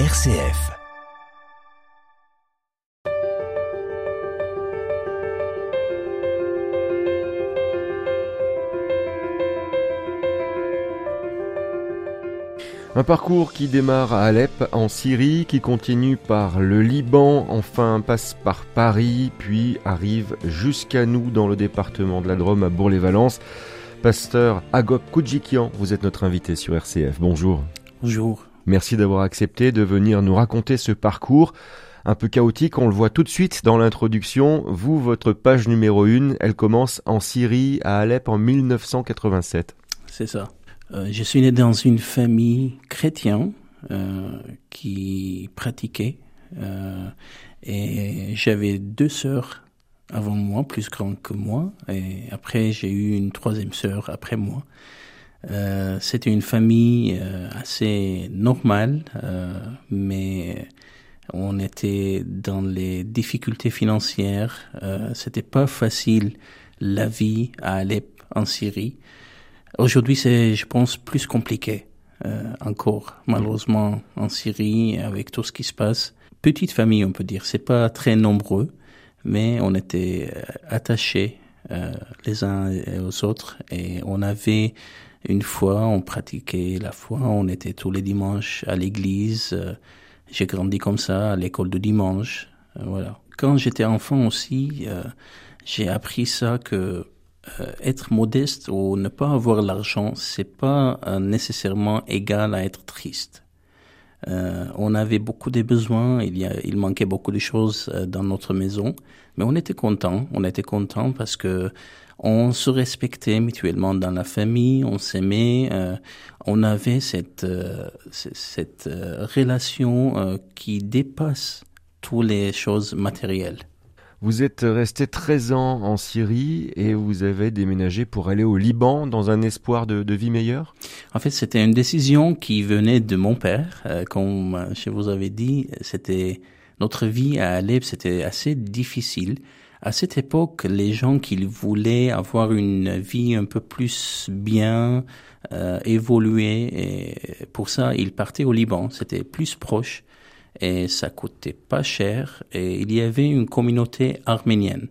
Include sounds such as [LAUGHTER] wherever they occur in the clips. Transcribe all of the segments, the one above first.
RCF. Un parcours qui démarre à Alep en Syrie, qui continue par le Liban, enfin passe par Paris, puis arrive jusqu'à nous dans le département de la Drôme à Bourg-les-Valences. Pasteur Agop Koudjikian, vous êtes notre invité sur RCF. Bonjour. Bonjour. Merci d'avoir accepté de venir nous raconter ce parcours un peu chaotique. On le voit tout de suite dans l'introduction. Vous, votre page numéro 1, elle commence en Syrie, à Alep en 1987. C'est ça. Euh, je suis né dans une famille chrétienne euh, qui pratiquait euh, et j'avais deux sœurs avant moi, plus grandes que moi, et après j'ai eu une troisième sœur après moi. Euh, C'était une famille euh, assez normale, euh, mais on était dans les difficultés financières. C'était pas facile la vie à Alep en Syrie. Aujourd'hui, c'est, je pense, plus compliqué euh, encore, malheureusement, en Syrie, avec tout ce qui se passe. Petite famille, on peut dire. C'est pas très nombreux, mais on était euh, attachés euh, les uns aux autres et on avait une foi, on pratiquait la foi, on était tous les dimanches à l'église. Euh, j'ai grandi comme ça, à l'école de dimanche. Euh, voilà. Quand j'étais enfant aussi, j'ai appris ça que euh, être modeste ou ne pas avoir l'argent, c'est pas euh, nécessairement égal à être triste. Euh, on avait beaucoup de besoins, il, y a, il manquait beaucoup de choses euh, dans notre maison, mais on était content. On était content parce que on se respectait mutuellement dans la famille, on s'aimait, euh, on avait cette cette relation qui dépasse toutes les choses matérielles. Vous êtes resté 13 ans en Syrie et vous avez déménagé pour aller au Liban dans un espoir de, de vie meilleure? En fait, c'était une décision qui venait de mon père. Euh, comme je vous avais dit, c'était notre vie à Alep, c'était assez difficile. À cette époque, les gens qui voulaient avoir une vie un peu plus bien euh, évoluée, et pour ça, ils partaient au Liban. C'était plus proche et ça coûtait pas cher et il y avait une communauté arménienne.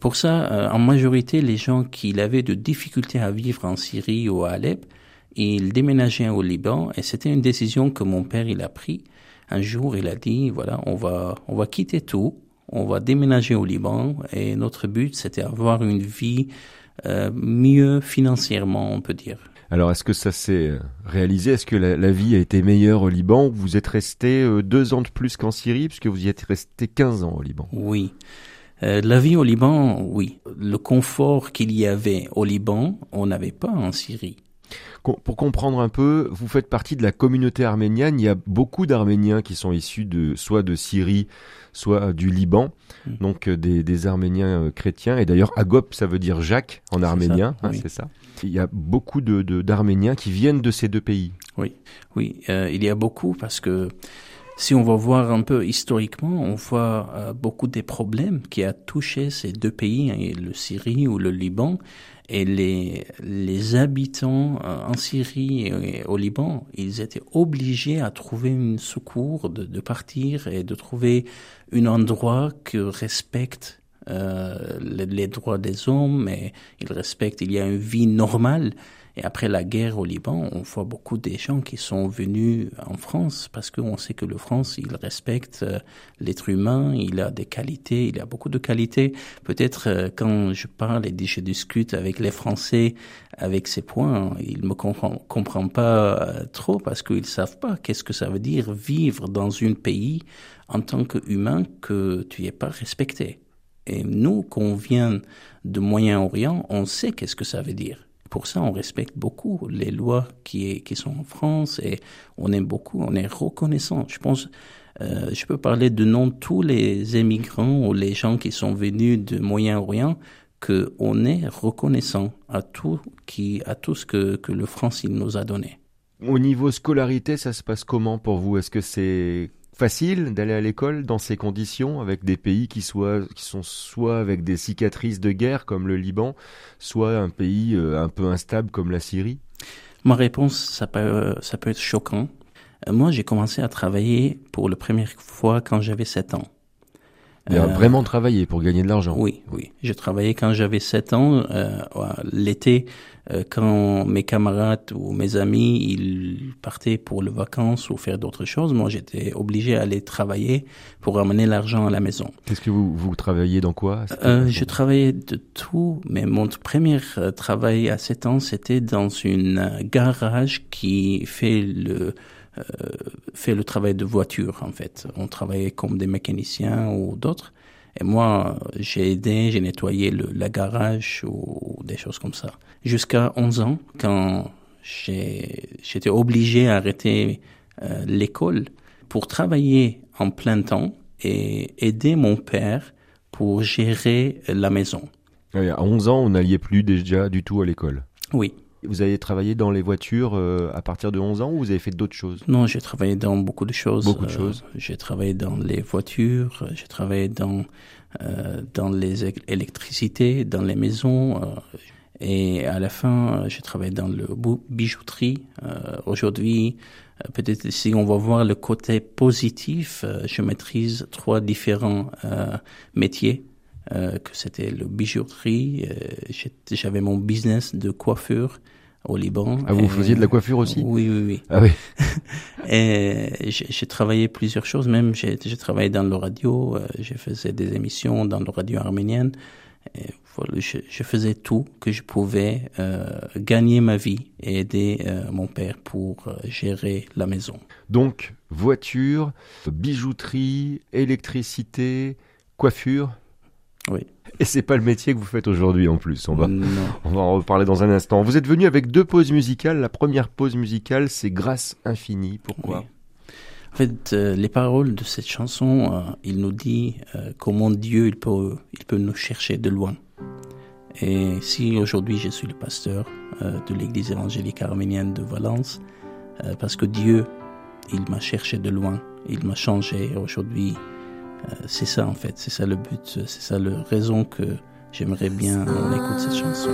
Pour ça, euh, en majorité, les gens qui avaient de difficultés à vivre en Syrie ou à Alep, ils déménageaient au Liban et c'était une décision que mon père il a pris. Un jour, il a dit voilà, on va on va quitter tout, on va déménager au Liban et notre but c'était avoir une vie euh, mieux financièrement, on peut dire. Alors, est-ce que ça s'est euh, réalisé? Est-ce que la, la, vie a été meilleure au Liban? Vous êtes resté euh, deux ans de plus qu'en Syrie, puisque vous y êtes resté 15 ans au Liban. Oui. Euh, la vie au Liban, oui. Le confort qu'il y avait au Liban, on n'avait pas en Syrie. Pour comprendre un peu, vous faites partie de la communauté arménienne. Il y a beaucoup d'Arméniens qui sont issus de soit de Syrie, soit du Liban, mmh. donc des, des, Arméniens chrétiens. Et d'ailleurs, Agop, ça veut dire Jacques en arménien, hein, c'est ça. Il y a beaucoup de d'Arméniens qui viennent de ces deux pays. Oui, oui, euh, il y a beaucoup parce que si on va voir un peu historiquement, on voit euh, beaucoup des problèmes qui a touché ces deux pays, hein, le Syrie ou le Liban, et les les habitants euh, en Syrie et au Liban, ils étaient obligés à trouver une secours, de, de partir et de trouver un endroit que respecte euh, les, les, droits des hommes, mais ils respectent, il y a une vie normale. Et après la guerre au Liban, on voit beaucoup des gens qui sont venus en France parce qu'on sait que le France, il respecte euh, l'être humain, il a des qualités, il a beaucoup de qualités. Peut-être euh, quand je parle et je discute avec les Français avec ces points, ils me comprennent, pas trop parce qu'ils savent pas qu'est-ce que ça veut dire vivre dans un pays en tant qu'humain que tu n'es pas respecté. Et nous, qu'on vient de Moyen-Orient, on sait qu'est-ce que ça veut dire. Pour ça, on respecte beaucoup les lois qui, sont en France et on aime beaucoup, on est reconnaissant. Je pense, euh, je peux parler de nom tous les émigrants ou les gens qui sont venus de Moyen-Orient que on est reconnaissant à tout qui, à tout ce que, que le France il nous a donné. Au niveau scolarité, ça se passe comment pour vous? Est-ce que c'est facile d'aller à l'école dans ces conditions avec des pays qui qui sont soit avec des cicatrices de guerre comme le Liban, soit un pays euh, un peu instable comme la Syrie? Ma réponse, ça peut, ça peut être choquant. Moi, j'ai commencé à travailler pour la première fois quand j'avais 7 ans. Euh, vraiment travailler pour gagner de l'argent. Oui, oui. J'ai travaillé quand j'avais 7 ans. Euh, L'été, euh, quand mes camarades ou mes amis ils partaient pour les vacances ou faire d'autres choses, moi j'étais obligé à aller travailler pour ramener l'argent à la maison. Qu'est-ce que vous vous travailliez dans quoi euh, Je travaillais de tout, mais mon premier euh, travail à 7 ans c'était dans une garage qui fait le euh, fait le travail de voiture en fait. On travaillait comme des mécaniciens ou d'autres. Et moi, j'ai aidé, j'ai nettoyé le, la garage ou des choses comme ça. Jusqu'à 11 ans, quand j'étais obligé à arrêter euh, l'école pour travailler en plein temps et aider mon père pour gérer la maison. à 11 ans, on n'alliait plus déjà du tout à l'école. Oui. Vous avez travaillé dans les voitures euh, à partir de 11 ans ou vous avez fait d'autres choses? Non, j'ai travaillé dans beaucoup de choses. Beaucoup de choses. Euh, j'ai travaillé dans les voitures, j'ai travaillé dans euh, dans les électricités, dans les maisons. Euh, et à la fin, j'ai travaillé dans le bijouterie. Aujourd'hui, peut-être si on va voir le côté positif, je maîtrise trois différents métiers. Euh, que c'était le bijouterie. Euh, J'avais mon business de coiffure au Liban. Ah, vous faisiez de la coiffure aussi? Oui, oui, oui. Ah oui. [LAUGHS] et j'ai travaillé plusieurs choses, même j'ai travaillé dans le radio, euh, je faisais des émissions dans le radio arménienne. Et voilà, je, je, faisais tout que je pouvais euh, gagner ma vie et aider euh, mon père pour gérer la maison. Donc, voiture, bijouterie, électricité, coiffure? Oui. Et c'est pas le métier que vous faites aujourd'hui en plus. On va, on va en reparler dans un instant. Vous êtes venu avec deux pauses musicales. La première pause musicale, c'est Grâce infinie. Pourquoi? En fait, euh, les paroles de cette chanson, euh, il nous dit euh, comment Dieu il peut, il peut nous chercher de loin. Et si aujourd'hui je suis le pasteur de l'église évangélique arménienne de Valence, parce que Dieu, il m'a cherché de loin, il m'a changé. Aujourd'hui, c'est ça en fait, c'est ça le but, c'est ça la raison que j'aimerais bien qu'on écoute cette chanson.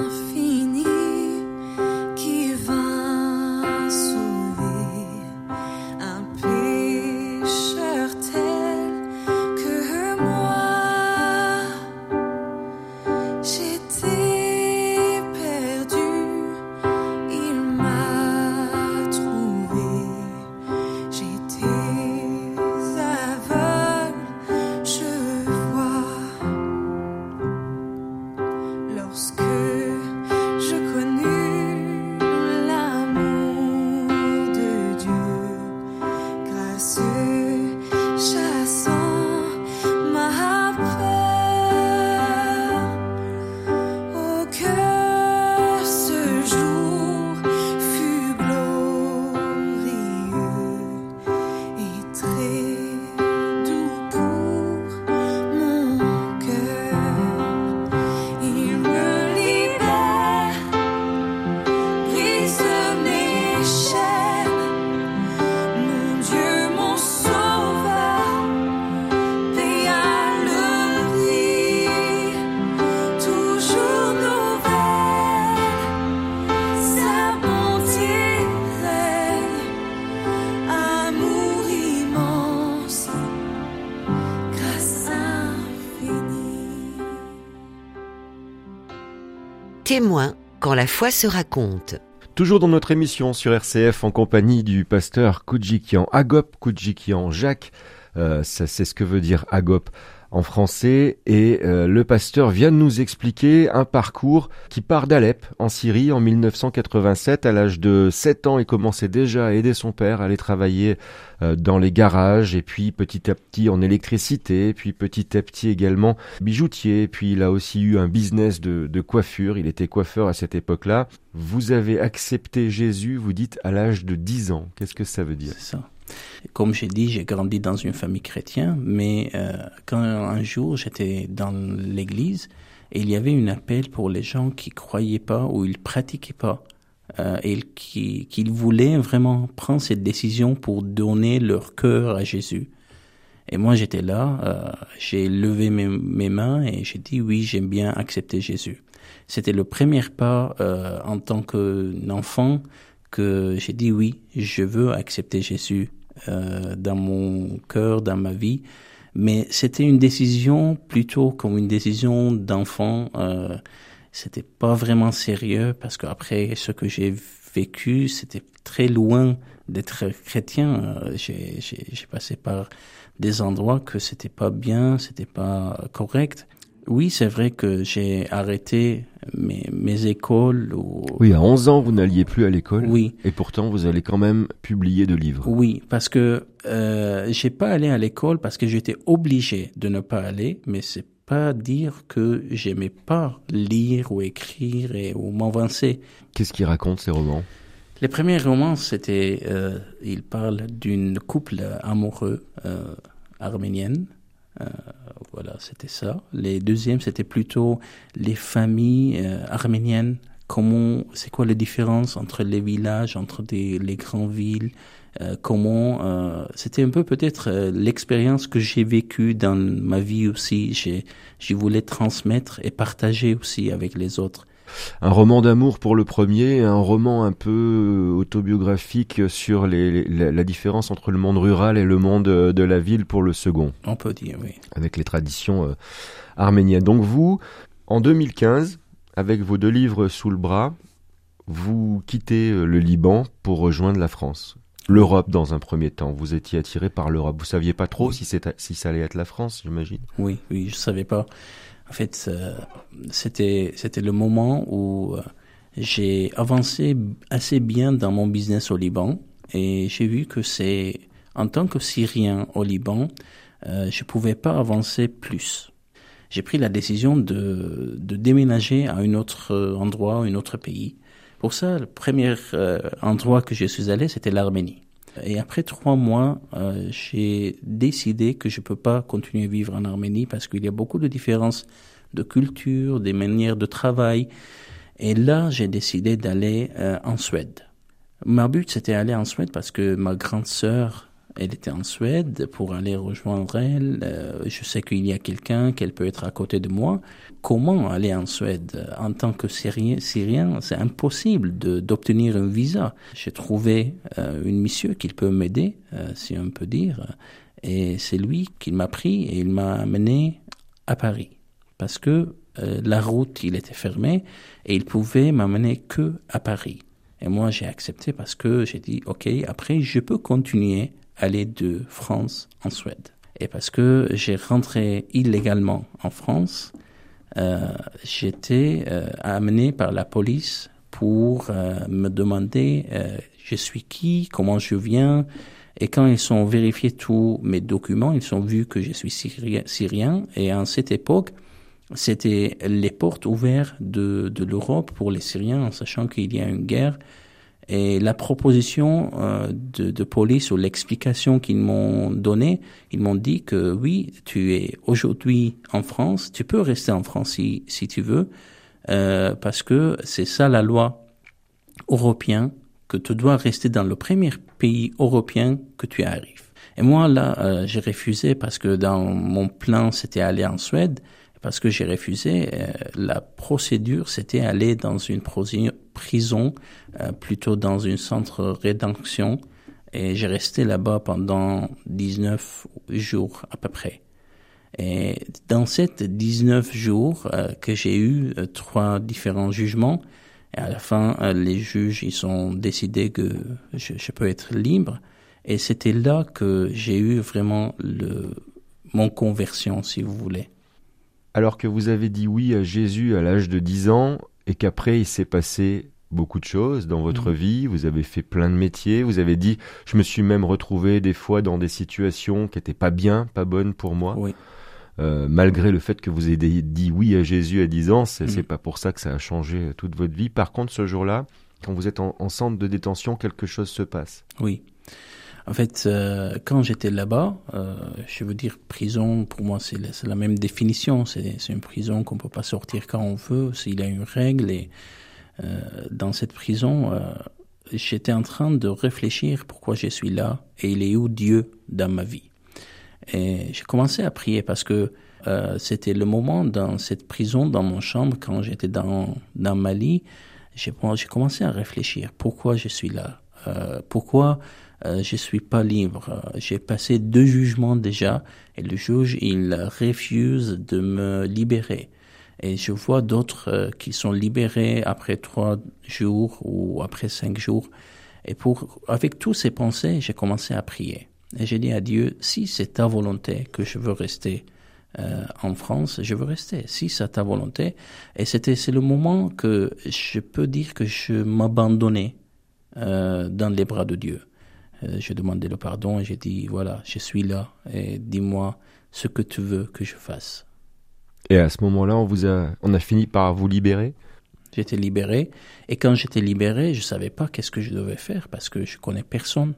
Témoin quand la foi se raconte. Toujours dans notre émission sur RCF en compagnie du pasteur Koudjikian, Agop Koudjikian. Jacques, euh, c'est ce que veut dire Agop en français et euh, le pasteur vient de nous expliquer un parcours qui part d'Alep en Syrie en 1987 à l'âge de 7 ans il commençait déjà à aider son père à aller travailler euh, dans les garages et puis petit à petit en électricité puis petit à petit également bijoutier puis il a aussi eu un business de, de coiffure il était coiffeur à cette époque-là. Vous avez accepté Jésus vous dites à l'âge de 10 ans. Qu'est-ce que ça veut dire? Ça comme j'ai dit, j'ai grandi dans une famille chrétienne, mais euh, quand un jour j'étais dans l'église, il y avait un appel pour les gens qui croyaient pas ou ils pratiquaient pas euh, et qui, voulaient vraiment prendre cette décision pour donner leur cœur à Jésus. Et moi j'étais là, euh, j'ai levé mes, mains et j'ai dit oui, j'aime bien accepter Jésus. C'était le premier pas en tant qu'enfant que j'ai dit oui, je veux accepter Jésus euh, dans mon cœur, dans ma vie. Mais c'était une décision plutôt comme une décision d'enfant. Euh, c'était pas vraiment sérieux parce qu'après ce que j'ai vécu, c'était très loin d'être chrétien. Euh, j'ai passé par des endroits que c'était pas bien, c'était pas correct. Oui, c'est vrai que j'ai arrêté mes, mes écoles. Oui, à 11 ans, vous n'alliez plus à l'école. Oui. Et pourtant, vous allez quand même publier de livres. Oui, parce que euh, j'ai pas allé à l'école parce que j'étais obligé de ne pas aller, mais c'est pas dire que j'aimais pas lire ou écrire et, ou m'avancer. Qu'est-ce qui raconte ces romans? Les premiers romans, c'était, euh, il parle d'une couple amoureux euh, arménienne euh, voilà, c'était ça. Les deuxièmes, c'était plutôt les familles euh, arméniennes. Comment, c'est quoi la différence entre les villages, entre des, les grandes villes euh, Comment, c'était un peu peut-être l'expérience que j'ai vécue dans ma vie aussi. J'ai, je voulais transmettre et partager aussi avec les autres un roman d'amour pour le premier, un roman un peu euh, autobiographique sur les, la, différence entre le monde rural et le monde euh, de la ville pour le second. On peut dire, oui. Avec les traditions euh, arméniennes. Donc vous, en 2015, avec vos deux livres sous le bras, vous quittez le Liban pour rejoindre la France. L'Europe dans un premier temps. Vous étiez attiré par l'Europe. Vous saviez pas trop si, si ça allait être la France, j'imagine. Oui, oui, je savais pas. En fait, euh, c'était c'était le moment où euh, j'ai avancé assez bien dans mon business au Liban et j'ai vu que c'est en tant que Syrien au Liban, euh, je pouvais pas avancer plus. J'ai pris la décision de, de déménager à un autre endroit, un autre pays. Pour ça, le premier euh, endroit que je suis allé, c'était l'Arménie. Et après trois mois, euh, j'ai décidé que je peux pas continuer à vivre en Arménie parce qu'il y a beaucoup de différences de culture, des manières de travail. Et là, j'ai décidé d'aller euh, en Suède. Ma but, c'était aller en Suède parce que ma grande sœur elle était en Suède pour aller rejoindre elle. Euh, je sais qu'il y a quelqu'un, qu'elle peut être à côté de moi. Comment aller en Suède? En tant que Syrien, Syrien c'est impossible d'obtenir un visa. J'ai trouvé euh, une mission qui peut m'aider, euh, si on peut dire. Et c'est lui qui m'a pris et il m'a amené à Paris. Parce que la route, il était fermé et il pouvait m'amener que à Paris. Et moi, j'ai accepté parce que j'ai dit, OK, après, je peux continuer aller de France en Suède. Et parce que j'ai rentré illégalement en France, euh, j'étais euh, amené par la police pour euh, me demander je suis qui, comment je viens. Et quand ils ont vérifié tous mes documents, ils ont vu que je suis syrien. Et en cette époque, c'était les portes ouvertes de, de l'Europe pour les Syriens, en sachant qu'il y a une guerre et la proposition euh, de, de, police ou l'explication qu'ils m'ont donnée, ils m'ont dit que oui, tu es aujourd'hui en France, tu peux rester en France si, si tu veux, euh, parce que c'est ça la loi européenne, que tu dois rester dans le premier pays européen que tu arrives. Et moi, là, euh, j'ai refusé parce que dans mon plan, c'était aller en Suède parce que j'ai refusé. Euh, la procédure, c'était aller dans une prison, euh, plutôt dans une centre rédemption, et j'ai resté là-bas pendant 19 jours à peu près. Et dans ces 19 jours euh, que j'ai eu trois différents jugements, et à la fin, les juges, ils ont décidé que je, peux être libre. Et c'était là que j'ai eu vraiment mon conversion, si vous voulez alors que vous avez dit oui à Jésus à l'âge de 10 ans et qu'après il s'est passé beaucoup de choses dans votre mm. vie, vous avez fait plein de métiers, vous avez dit je me suis même retrouvé des fois dans des situations qui n'étaient pas bien, pas bonnes pour moi. Euh, malgré le fait que vous ayez dit oui à Jésus à 10 ans, c'est n'est mm. pas pour ça que ça a changé toute votre vie. Par contre, ce jour-là, quand vous êtes en centre de détention, quelque chose se passe. Oui. En fait, euh, quand j'étais là-bas, euh, je veux dire, prison, pour moi, c'est la, la, même définition. C'est une prison qu'on peut pas sortir quand on veut, s'il y a une règle. Et euh, dans cette prison, euh, j'étais en train de réfléchir pourquoi je suis là et il est où Dieu dans ma vie. Et j'ai commencé à prier parce que euh, c'était le moment dans cette prison, dans mon chambre, quand j'étais dans, dans ma lit, j'ai commencé à réfléchir pourquoi je suis là, pourquoi euh, je suis pas libre? J'ai passé deux jugements déjà et le juge il refuse de me libérer. Et je vois d'autres euh, qui sont libérés après trois jours ou après cinq jours. Et pour, avec tous ces pensées, j'ai commencé à prier. Et j'ai dit à Dieu, si c'est ta volonté que je veux rester euh, en France, je veux rester. Si c'est ta volonté. Et c'était, c'est le moment que je peux dire que je m'abandonnais euh, dans les bras de Dieu. Euh, je demandais le pardon et j'ai dit, voilà, je suis là et dis-moi ce que tu veux que je fasse. Et à ce moment-là, on vous a, on a fini par vous libérer J'étais libéré. Et quand j'étais libéré, je savais pas qu'est-ce que je devais faire parce que je connais personne.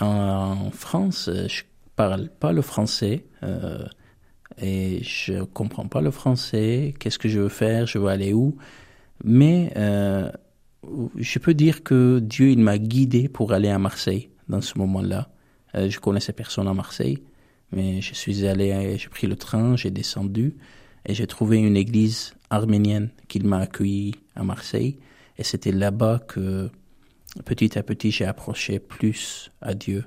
En, France, je parle pas le français. Euh, et je comprends pas le français. Qu'est-ce que je veux faire? Je veux aller où? Mais euh, je peux dire que Dieu il m'a guidé pour aller à Marseille dans ce moment-là. Euh, je connaissais personne à Marseille, mais je suis allé, j'ai pris le train, j'ai descendu et j'ai trouvé une église arménienne qui m'a accueilli à Marseille. Et c'était là-bas que petit à petit j'ai approché plus à Dieu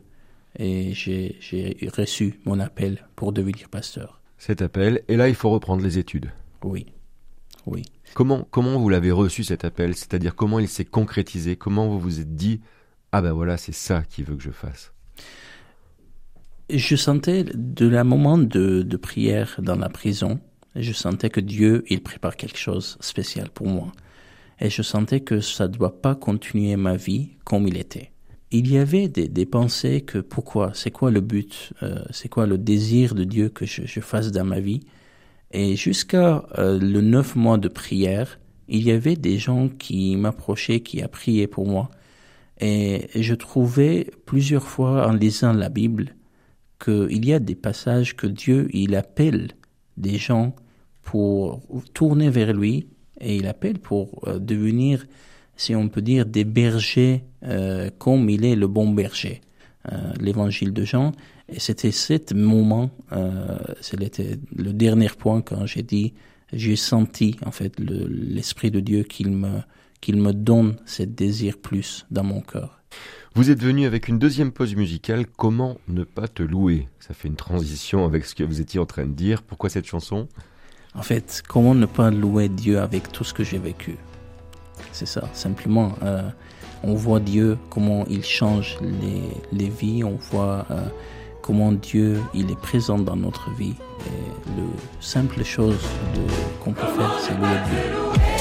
et j'ai reçu mon appel pour devenir pasteur. Cet appel, et là il faut reprendre les études. Oui, oui. Comment, comment vous l'avez reçu cet appel? C'est-à-dire comment il s'est concrétisé? Comment vous vous êtes dit Ah ben voilà, c'est ça qu'il veut que je fasse? Je sentais de la moment de, de prière dans la prison, je sentais que Dieu, il prépare quelque chose de spécial pour moi. Et je sentais que ça ne doit pas continuer ma vie comme il était. Il y avait des, pensées que pourquoi, c'est quoi le but, euh, c'est quoi le désir de Dieu que je, je fasse dans ma vie. Et jusqu'à euh, le neuf mois de prière, il y avait des gens qui m'approchaient, qui a prié pour moi. Et je trouvais plusieurs fois en lisant la Bible qu'il y a des passages que Dieu, il appelle des gens pour tourner vers lui et il appelle pour euh, devenir, si on peut dire, des bergers euh, comme il est le bon berger. Euh, L'évangile de Jean. Et c'était ce moment, c'était le dernier point quand j'ai dit, j'ai senti en fait l'esprit de Dieu qu'il me qu'il me donne ce désir plus dans mon cœur. Vous êtes venu avec une deuxième pause musicale, Comment ne pas te louer? Ça fait une transition avec ce que vous étiez en train de dire. Pourquoi cette chanson? En fait, comment ne pas louer Dieu avec tout ce que j'ai vécu? C'est ça, simplement. Euh, on voit Dieu, comment il change les, les vies, on voit euh, comment Dieu il est présent dans notre vie. Et le simple chose qu'on peut faire, c'est louer Dieu.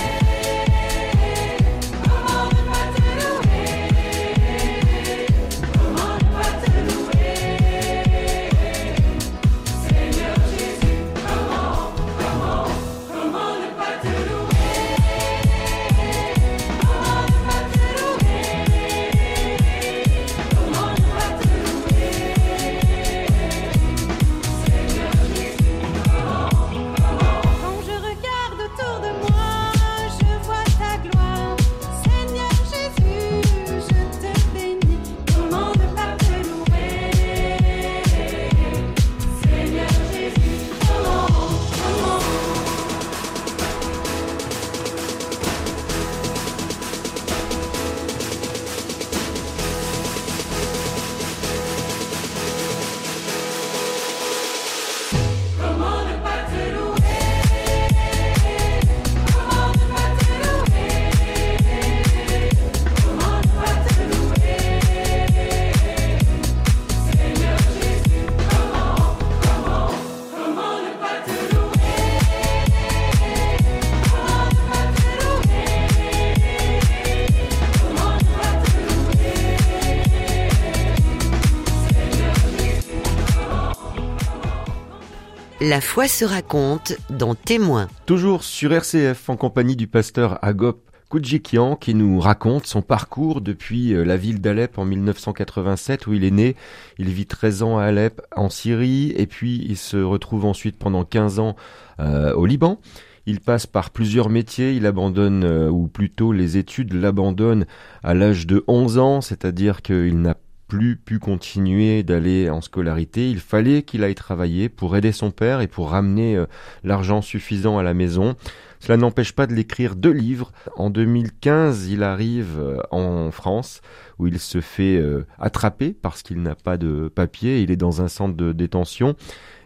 La foi se raconte dans Témoins. Toujours sur RCF en compagnie du pasteur Agop Koudjikian qui nous raconte son parcours depuis euh, la ville d'Alep en 1987 où il est né. Il vit 13 ans à Alep en Syrie et puis il se retrouve ensuite pendant 15 ans euh, au Liban. Il passe par plusieurs métiers, il abandonne, euh, ou plutôt les études l'abandonnent à l'âge de 11 ans, c'est-à-dire qu'il n'a plus pu continuer d'aller en scolarité. Il fallait qu'il aille travailler pour aider son père et pour ramener euh, l'argent suffisant à la maison. Cela n'empêche pas de l'écrire deux livres. En 2015, il arrive euh, en France où il se fait euh, attraper parce qu'il n'a pas de papier. Il est dans un centre de détention.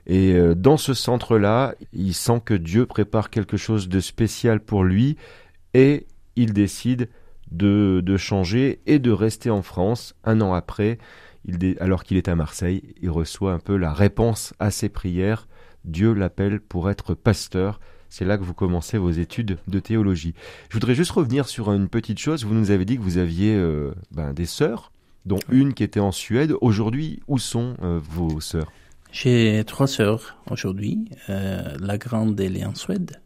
Et dans ce centre-là, il sent que Dieu prépare quelque chose de spécial pour lui et il décide de, changer et de rester en France. Un an après, il, alors qu'il est à Marseille, il reçoit un peu la réponse à ses prières. Dieu l'appelle pour être pasteur. C'est là que vous commencez vos études de théologie. Je voudrais juste revenir sur une petite chose. Vous nous avez dit que vous aviez euh, ben, des sœurs, dont une qui était en Suède. Aujourd'hui, où sont euh, vos sœurs? J'ai trois sœurs aujourd'hui. Euh, la grande, elle est en Suède.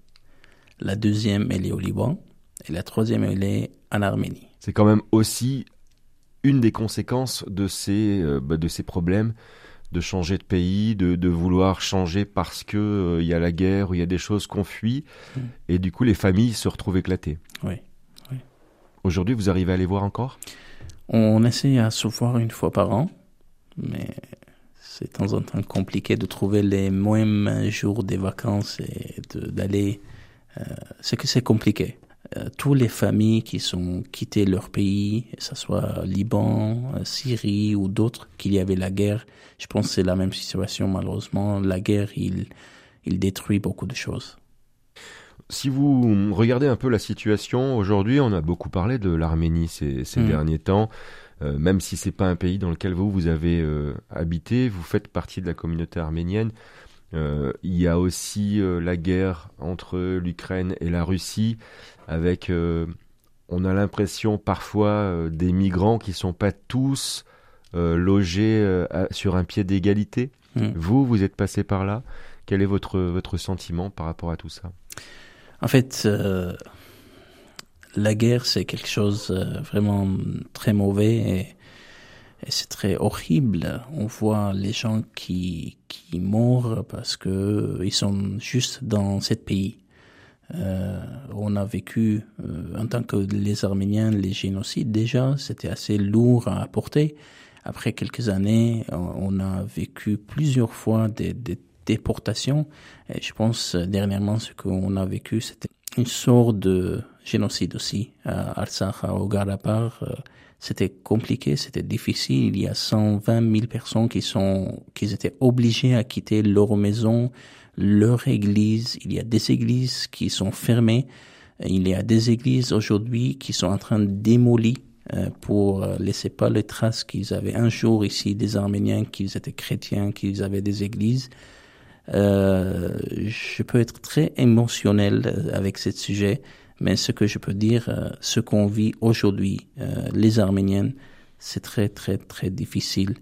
La deuxième, elle est au Liban. Et la troisième, elle est en Arménie. C'est quand même aussi une des conséquences de ces, euh, bah, de ces problèmes de changer de pays, de, de vouloir changer parce que euh, il y a la guerre ou il y a des choses qu'on fuit, mm. et du coup les familles se retrouvent éclatées. Oui. oui. Aujourd'hui, vous arrivez à les voir encore? On essaie à se voir une fois par an, mais c'est de temps en temps compliqué de trouver les mêmes jours des vacances et d'aller. Euh, c'est que c'est compliqué. Euh, toutes les familles qui sont quittées leur pays, que ce soit Liban, euh, Syrie ou d'autres, qu'il y avait la guerre, je pense que c'est la même situation malheureusement. La guerre, il, il détruit beaucoup de choses. Si vous regardez un peu la situation aujourd'hui, on a beaucoup parlé de l'Arménie ces, ces mm. derniers temps. Euh, même si c'est pas un pays dans lequel vous vous avez habité, vous faites partie de la communauté arménienne. Euh, il y a aussi euh, la guerre entre l'Ukraine et la Russie, avec, euh, on a l'impression parfois des migrants qui sont pas tous logés sur un pied d'égalité. Hmm. Vous, vous êtes passé par là. Quel est votre votre sentiment par rapport à tout ça? En fait, la guerre c'est quelque chose vraiment très mauvais et et c'est très horrible. On voit les gens qui, qui meurent parce que ils sont juste dans ce pays. Euh, on a vécu, euh, en tant que les Arméniens, les génocides déjà, c'était assez lourd à apporter. Après quelques années, on a vécu plusieurs fois des, déportations. Et je pense dernièrement ce qu'on a vécu, c'était une sorte de génocide aussi à Artsakh, au Karabakh. Euh, c'était compliqué, c'était difficile. Il y a 120 000 personnes qui sont, qui étaient obligées à quitter leur maison, leur église. Il y a des églises qui sont fermées. Il y a des églises aujourd'hui qui sont en train de démolir euh, pour laisser pas les traces qu'ils avaient un jour ici des Arméniens, qu'ils étaient chrétiens, qu'ils avaient des églises. Euh, je peux être très émotionnel euh, avec ce sujet mais ce que je peux dire, euh, ce qu'on vit aujourd'hui, euh, les Arméniennes, c'est très, très, très difficile.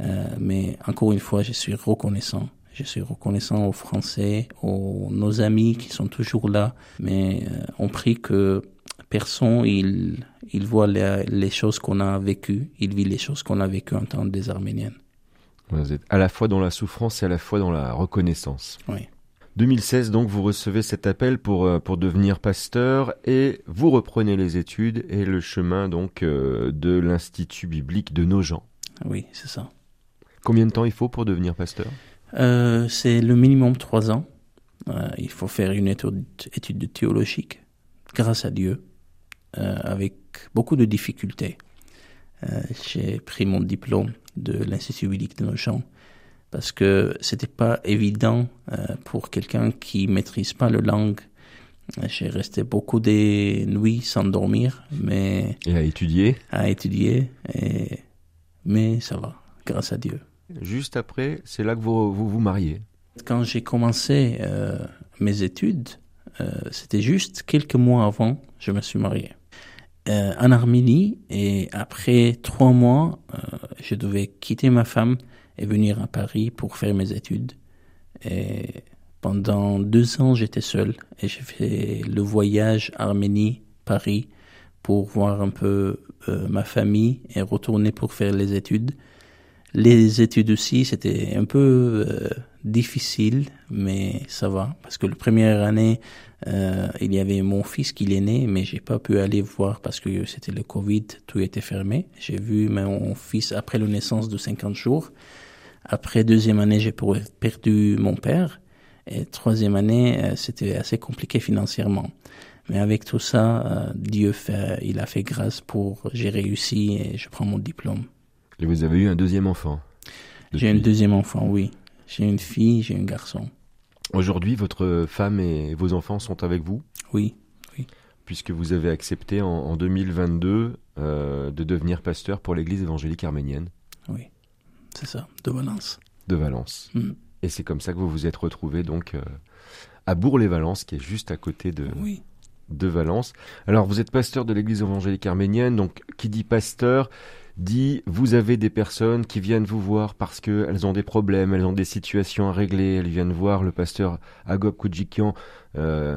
Euh, mais encore une fois, je suis reconnaissant. Je suis reconnaissant aux Français, aux nos amis qui sont toujours là. Mais on prie que personne, il, il voit les, les choses qu'on a vécues, il vit les choses qu'on a vécues en tant des Arméniennes. Vous êtes à la fois dans la souffrance et à la fois dans la reconnaissance. Oui. 2016, donc, vous recevez cet appel pour, euh, pour devenir pasteur et vous reprenez les études et le chemin, donc, euh, de l'Institut biblique de Nogent. Oui, c'est ça. Combien de temps il faut pour devenir pasteur? Euh, C'est le minimum trois ans. il faut faire une étude, étude théologique, grâce à Dieu, avec beaucoup de difficultés. J'ai pris mon diplôme de l'Institut biblique de Nogent parce que c'était pas évident euh, pour quelqu'un qui maîtrise pas le langue. J'ai resté beaucoup des nuits sans dormir, mais et à étudier. À étudier, et... mais ça va, grâce à Dieu. Juste après, c'est là que vous vous, vous mariez. Quand j'ai commencé euh, mes études, euh, c'était juste quelques mois avant, je me suis marié. Euh, en Arménie, et après trois mois, je devais quitter ma femme et venir à Paris pour faire mes études. Et pendant deux ans, j'étais seul et j'ai fait le voyage Arménie-Paris pour voir un peu euh, ma famille et retourner pour faire les études. Les études aussi, c'était un peu euh, difficile, mais ça va. Parce que la première année, euh, il y avait mon fils qui est né, mais j'ai pas pu aller voir parce que c'était le Covid, tout était fermé. J'ai vu mon fils après la naissance de 50 jours. Après deuxième année, j'ai perdu mon père. Et troisième année, euh, c'était assez compliqué financièrement. Mais avec tout ça, euh, Dieu fait, il a fait grâce pour j'ai réussi et je prends mon diplôme. Et vous avez eu un deuxième enfant J'ai un deuxième enfant, oui. J'ai une fille, j'ai un garçon. Aujourd'hui, votre femme et vos enfants sont avec vous? Oui, oui. Puisque vous avez accepté en, 2022 euh, de devenir pasteur pour l'église évangélique arménienne. Oui, c'est ça, de Valence. De Valence. Mm. Et c'est comme ça que vous vous êtes retrouvé donc euh, à Bourg-les-Valences, qui est juste à côté de, oui. de Valence. Alors, vous êtes pasteur de l'église évangélique arménienne, donc qui dit pasteur dit vous avez des personnes qui viennent vous voir parce qu'elles ont des problèmes, elles ont des situations à régler, elles viennent voir le pasteur Agop Koudjikian, euh,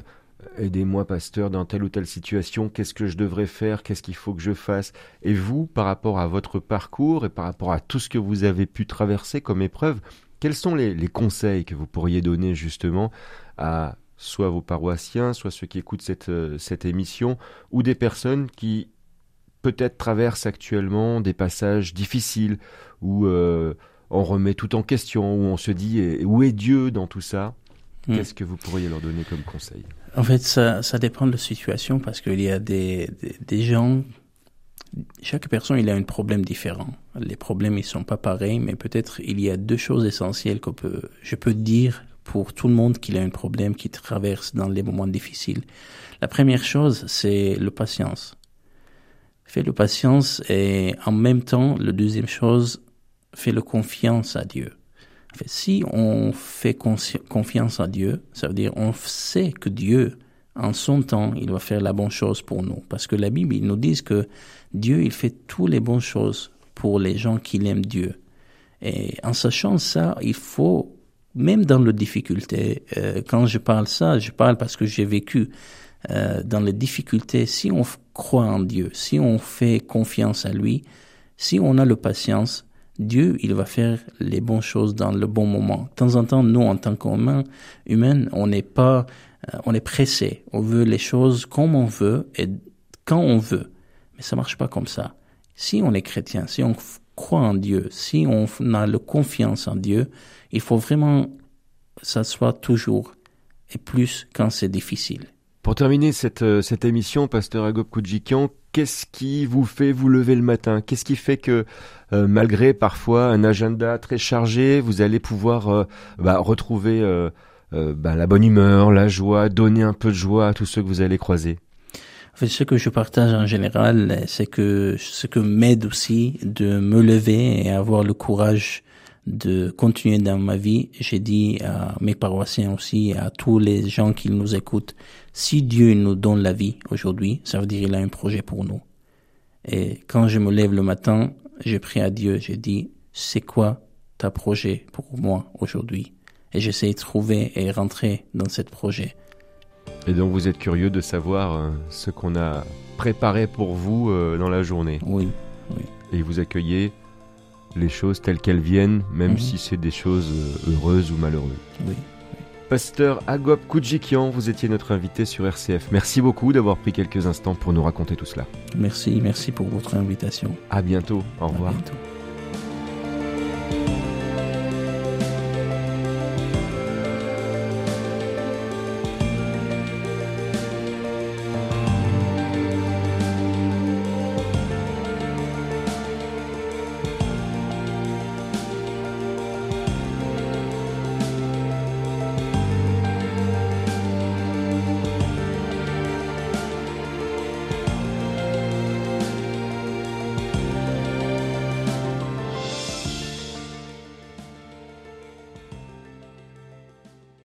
aidez-moi pasteur dans telle ou telle situation, qu'est-ce que je devrais faire, qu'est-ce qu'il faut que je fasse? Et vous, par rapport à votre parcours et par rapport à tout ce que vous avez pu traverser comme épreuve, quels sont les, conseils que vous pourriez donner justement à soit vos paroissiens, soit ceux qui écoutent cette, euh, cette émission, ou des personnes qui peut-être traverse actuellement des passages difficiles où euh, on remet tout en question, où on se dit où est Dieu dans tout ça? Hmm. Qu'est-ce que vous pourriez leur donner comme conseil? En fait, ça, ça dépend de la situation parce qu'il y a des, des, gens, chaque personne il a un problème différent. Les problèmes ils sont pas pareils, mais peut-être il y a deux choses essentielles que peut, je peux dire pour tout le monde qu'il a un problème qui traverse dans les moments difficiles. La première chose, c'est la patience fais le patience et en même temps, la deuxième chose, fais le confiance à Dieu. Si on fait confiance à Dieu, ça veut dire on sait que Dieu, en son temps, il va faire la bonne chose pour nous. Parce que la Bible, il nous dit que Dieu, il fait toutes les bonnes choses pour les gens qui l'aiment Dieu. Et en sachant ça, il faut, même dans les difficultés, euh, quand je parle ça, je parle parce que j'ai vécu euh, dans les difficultés, si on croit en Dieu, si on fait confiance à lui, si on a le patience, Dieu, il va faire les bonnes choses dans le bon moment. De temps en temps, nous, en tant qu'humains, humains, on n'est pas, euh, on est pressé. On veut les choses comme on veut et quand on veut. Mais ça marche pas comme ça. Si on est chrétien, si on croit en Dieu, si on a la confiance en Dieu, il faut vraiment ça soit toujours et plus quand c'est difficile. Pour terminer cette, euh, cette émission, Pasteur Agop Koudjikian, qu'est-ce qui vous fait vous lever le matin? Qu'est-ce qui fait que, euh, malgré parfois un agenda très chargé, vous allez pouvoir euh, bah, retrouver bah, la bonne humeur, la joie, donner un peu de joie à tous ceux que vous allez croiser? En fait, ce que je partage en général, c'est que ce que m'aide aussi de me lever et avoir le courage de continuer dans ma vie. J'ai dit à mes paroissiens aussi, à tous les gens qui nous écoutent, si Dieu nous donne la vie aujourd'hui, ça veut dire qu'il a un projet pour nous. Et quand je me lève le matin, j'ai pris à Dieu, j'ai dit, c'est quoi ta projet pour moi aujourd'hui? Et j'essaie de trouver et rentrer dans ce projet. Et donc vous êtes curieux de savoir euh, ce qu'on a préparé pour vous euh, dans la journée. Oui, oui. Et vous accueillez les choses telles qu'elles viennent, même mhm. si c'est des choses euh, heureuses ou malheureuses. Oui. Pasteur Agop Koudjikian, vous étiez notre invité sur RCF. Merci beaucoup d'avoir pris quelques instants pour nous raconter tout cela. Merci, merci pour votre invitation. À bientôt. Au revoir. bientôt.